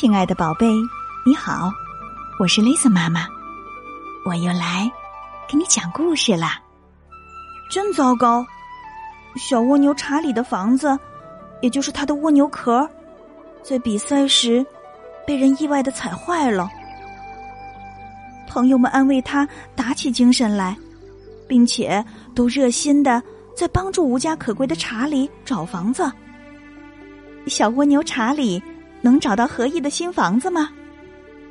亲爱的宝贝，你好，我是 Lisa 妈妈，我又来给你讲故事啦。真糟糕，小蜗牛查理的房子，也就是他的蜗牛壳，在比赛时被人意外的踩坏了。朋友们安慰他，打起精神来，并且都热心的在帮助无家可归的查理找房子。小蜗牛查理能找到合意的新房子吗？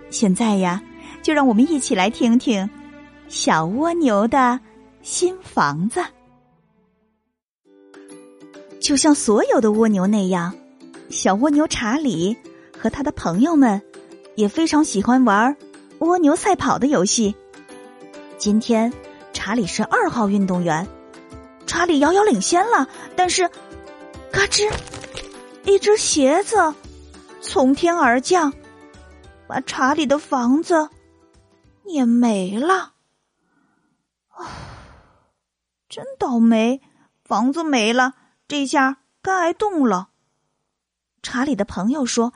现在呀，就让我们一起来听听小蜗牛的新房子。就像所有的蜗牛那样，小蜗牛查理和他的朋友们也非常喜欢玩蜗牛赛跑的游戏。今天，查理是二号运动员，查理遥遥领先了，但是，嘎吱。一只鞋子从天而降，把查理的房子碾没了。啊，真倒霉！房子没了，这下该挨冻了。查理的朋友说：“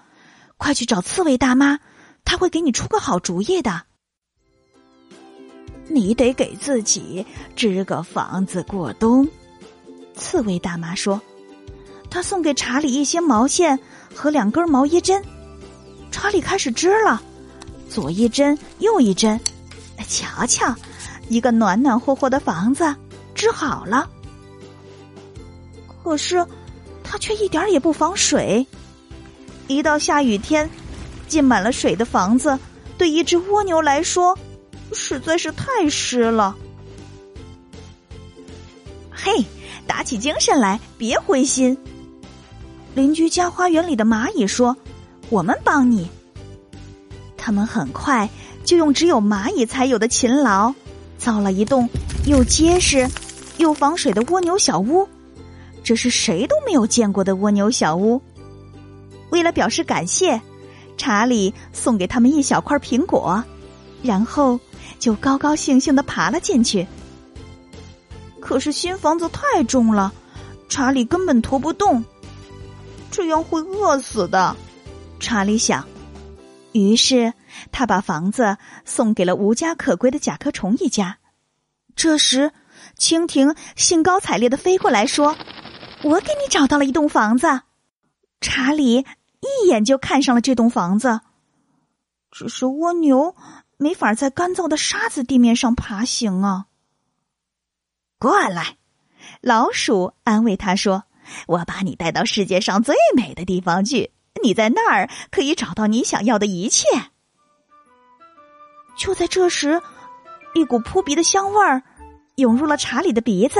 快去找刺猬大妈，她会给你出个好主意的。你得给自己织个房子过冬。”刺猬大妈说。他送给查理一些毛线和两根毛衣针，查理开始织了，左一针右一针，瞧瞧，一个暖暖和和的房子织好了。可是，它却一点也不防水。一到下雨天，浸满了水的房子对一只蜗牛来说实在是太湿了。嘿，打起精神来，别灰心。邻居家花园里的蚂蚁说：“我们帮你。”他们很快就用只有蚂蚁才有的勤劳，造了一栋又结实又防水的蜗牛小屋。这是谁都没有见过的蜗牛小屋。为了表示感谢，查理送给他们一小块苹果，然后就高高兴兴的爬了进去。可是新房子太重了，查理根本驮不动。这样会饿死的，查理想。于是他把房子送给了无家可归的甲壳虫一家。这时，蜻蜓兴高采烈的飞过来说：“我给你找到了一栋房子。”查理一眼就看上了这栋房子，只是蜗牛没法在干燥的沙子地面上爬行啊。过来，老鼠安慰他说。我把你带到世界上最美的地方去，你在那儿可以找到你想要的一切。就在这时，一股扑鼻的香味儿涌入了查理的鼻子。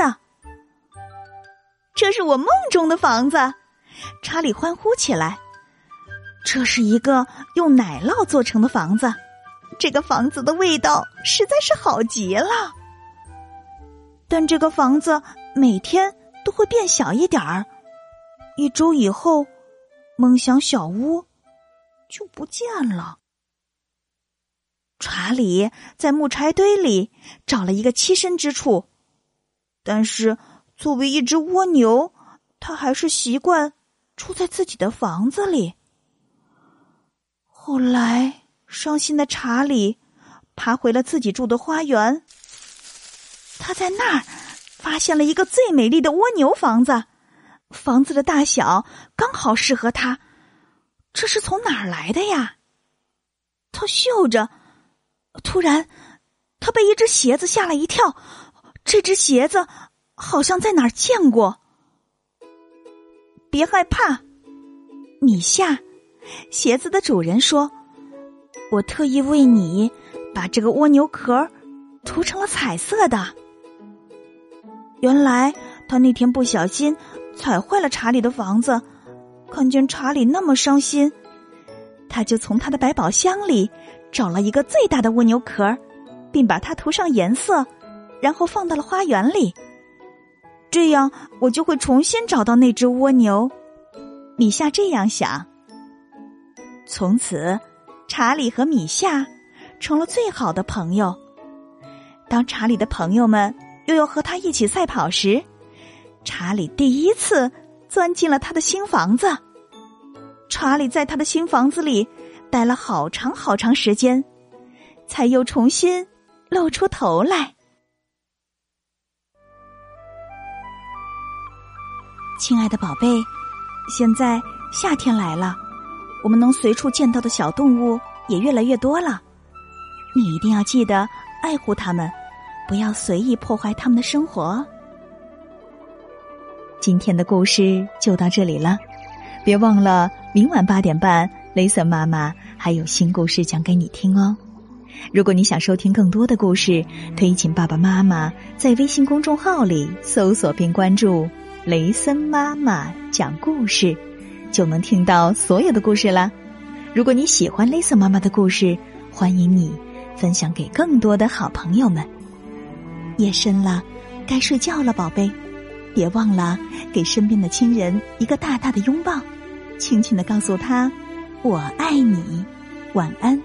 这是我梦中的房子，查理欢呼起来。这是一个用奶酪做成的房子，这个房子的味道实在是好极了。但这个房子每天。会变小一点儿。一周以后，梦想小屋就不见了。查理在木柴堆里找了一个栖身之处，但是作为一只蜗牛，他还是习惯住在自己的房子里。后来，伤心的查理爬回了自己住的花园，他在那儿。发现了一个最美丽的蜗牛房子，房子的大小刚好适合它。这是从哪儿来的呀？他嗅着，突然，他被一只鞋子吓了一跳。这只鞋子好像在哪儿见过。别害怕，米夏，鞋子的主人说：“我特意为你把这个蜗牛壳涂成了彩色的。”原来他那天不小心踩坏了查理的房子，看见查理那么伤心，他就从他的百宝箱里找了一个最大的蜗牛壳，并把它涂上颜色，然后放到了花园里。这样我就会重新找到那只蜗牛。米夏这样想。从此，查理和米夏成了最好的朋友。当查理的朋友们。又要和他一起赛跑时，查理第一次钻进了他的新房子。查理在他的新房子里待了好长好长时间，才又重新露出头来。亲爱的宝贝，现在夏天来了，我们能随处见到的小动物也越来越多了。你一定要记得爱护它们，不要随意破坏他们的生活。今天的故事就到这里了，别忘了明晚八点半，雷森妈妈还有新故事讲给你听哦。如果你想收听更多的故事，可以请爸爸妈妈在微信公众号里搜索并关注“雷森妈妈讲故事”，就能听到所有的故事啦。如果你喜欢雷森妈妈的故事，欢迎你分享给更多的好朋友们。夜深了，该睡觉了，宝贝。别忘了给身边的亲人一个大大的拥抱，轻轻的告诉他：“我爱你。”晚安。